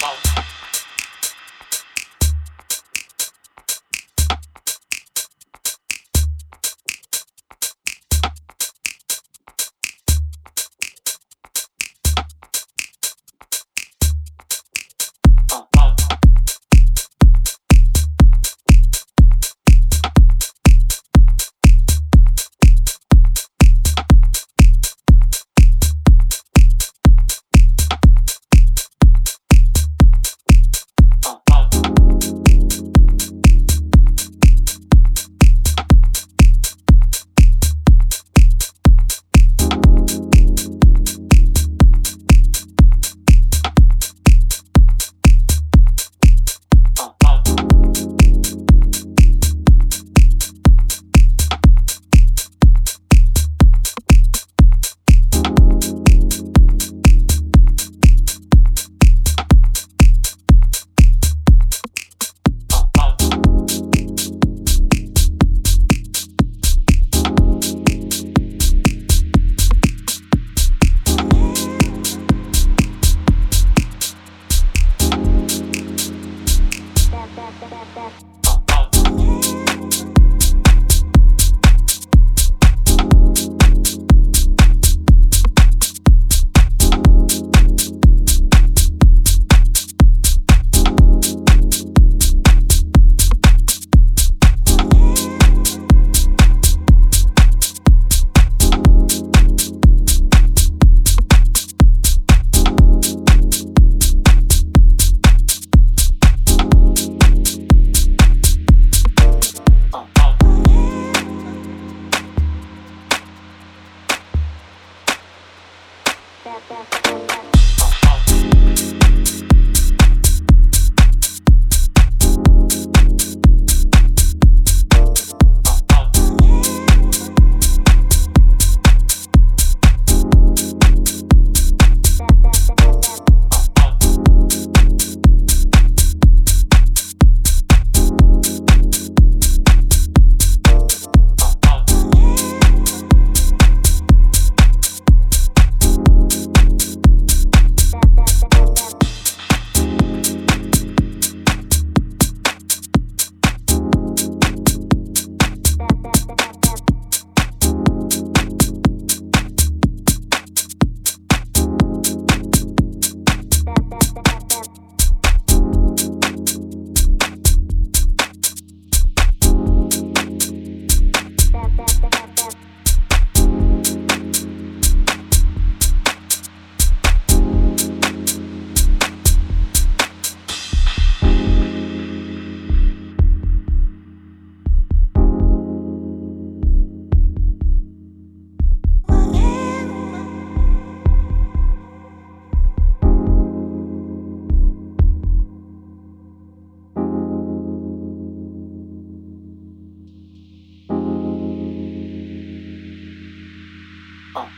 volta.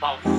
falso.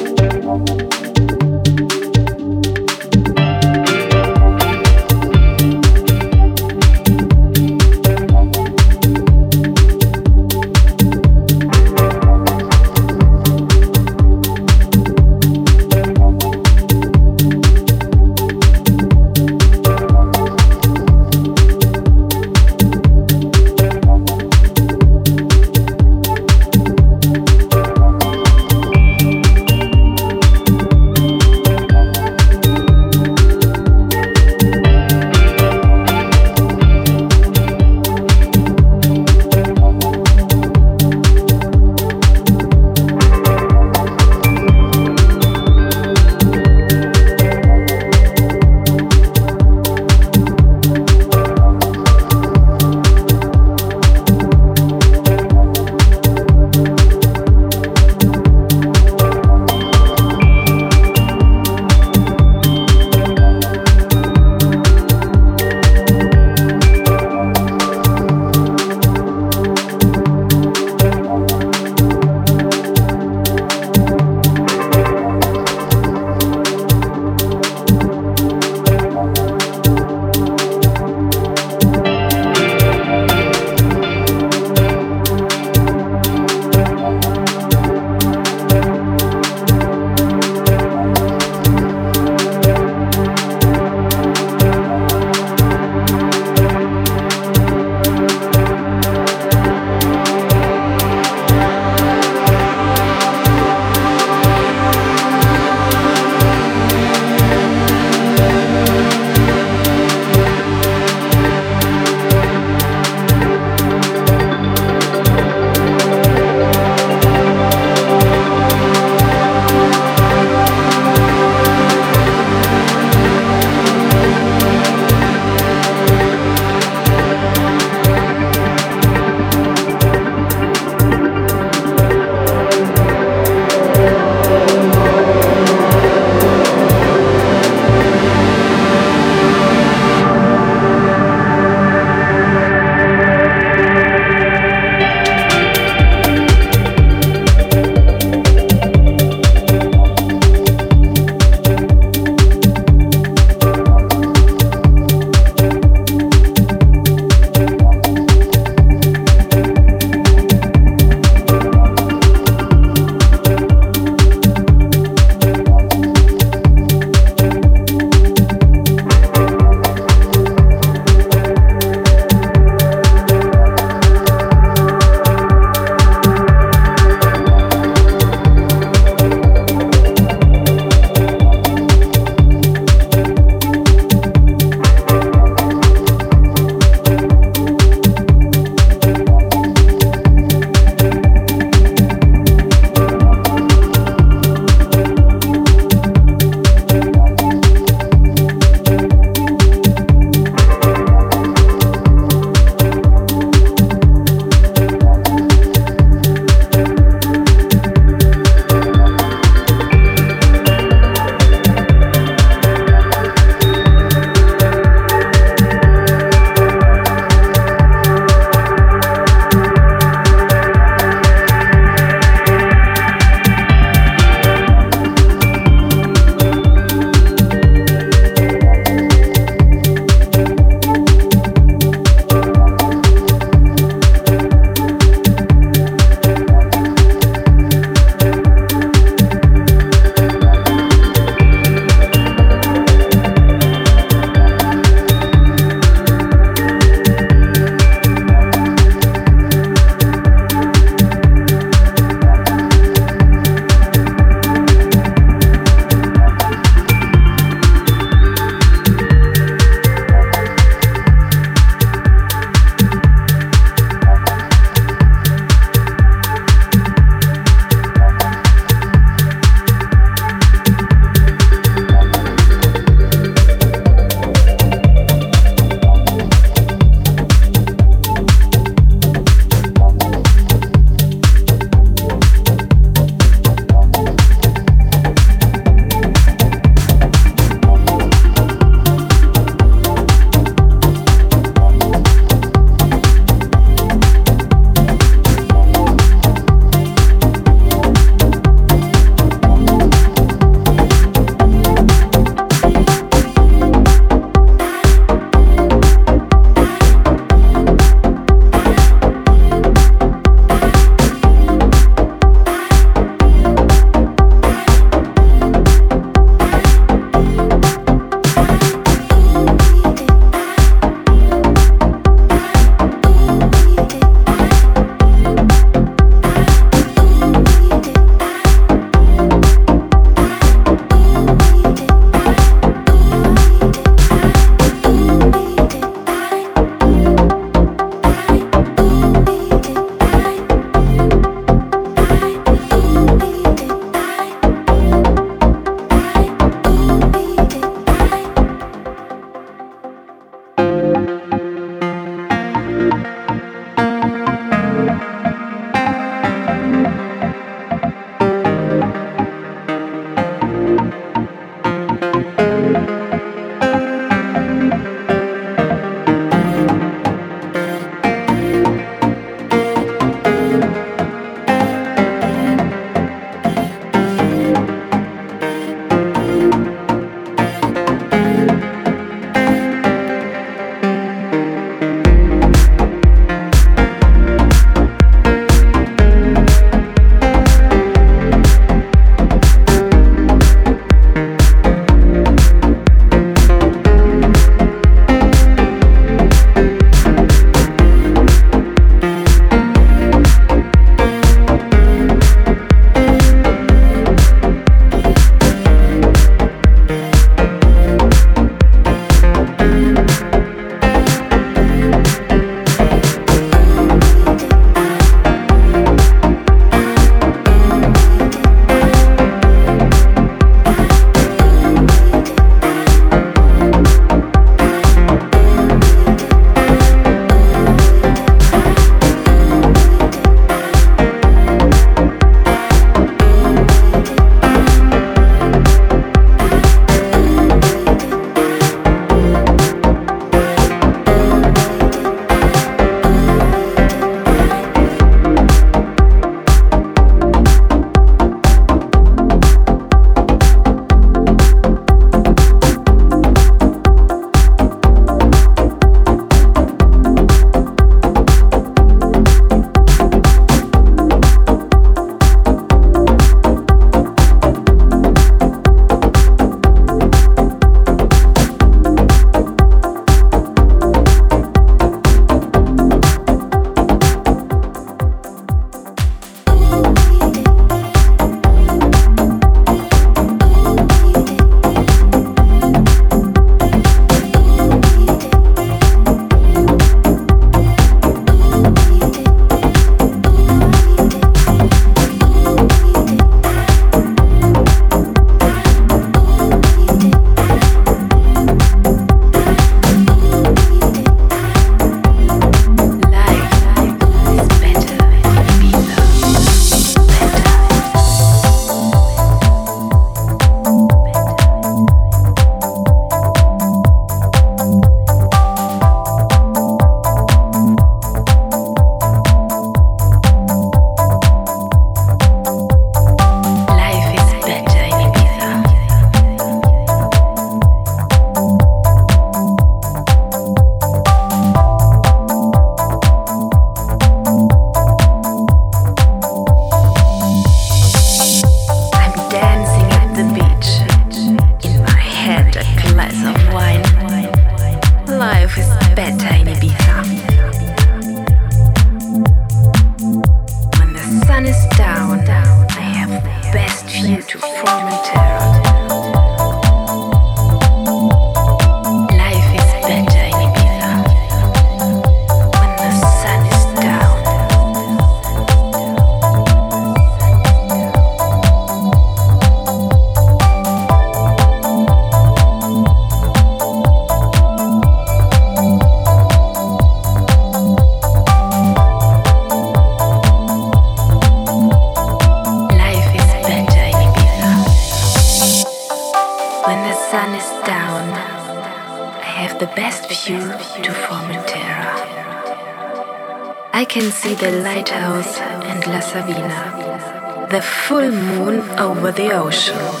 the ocean.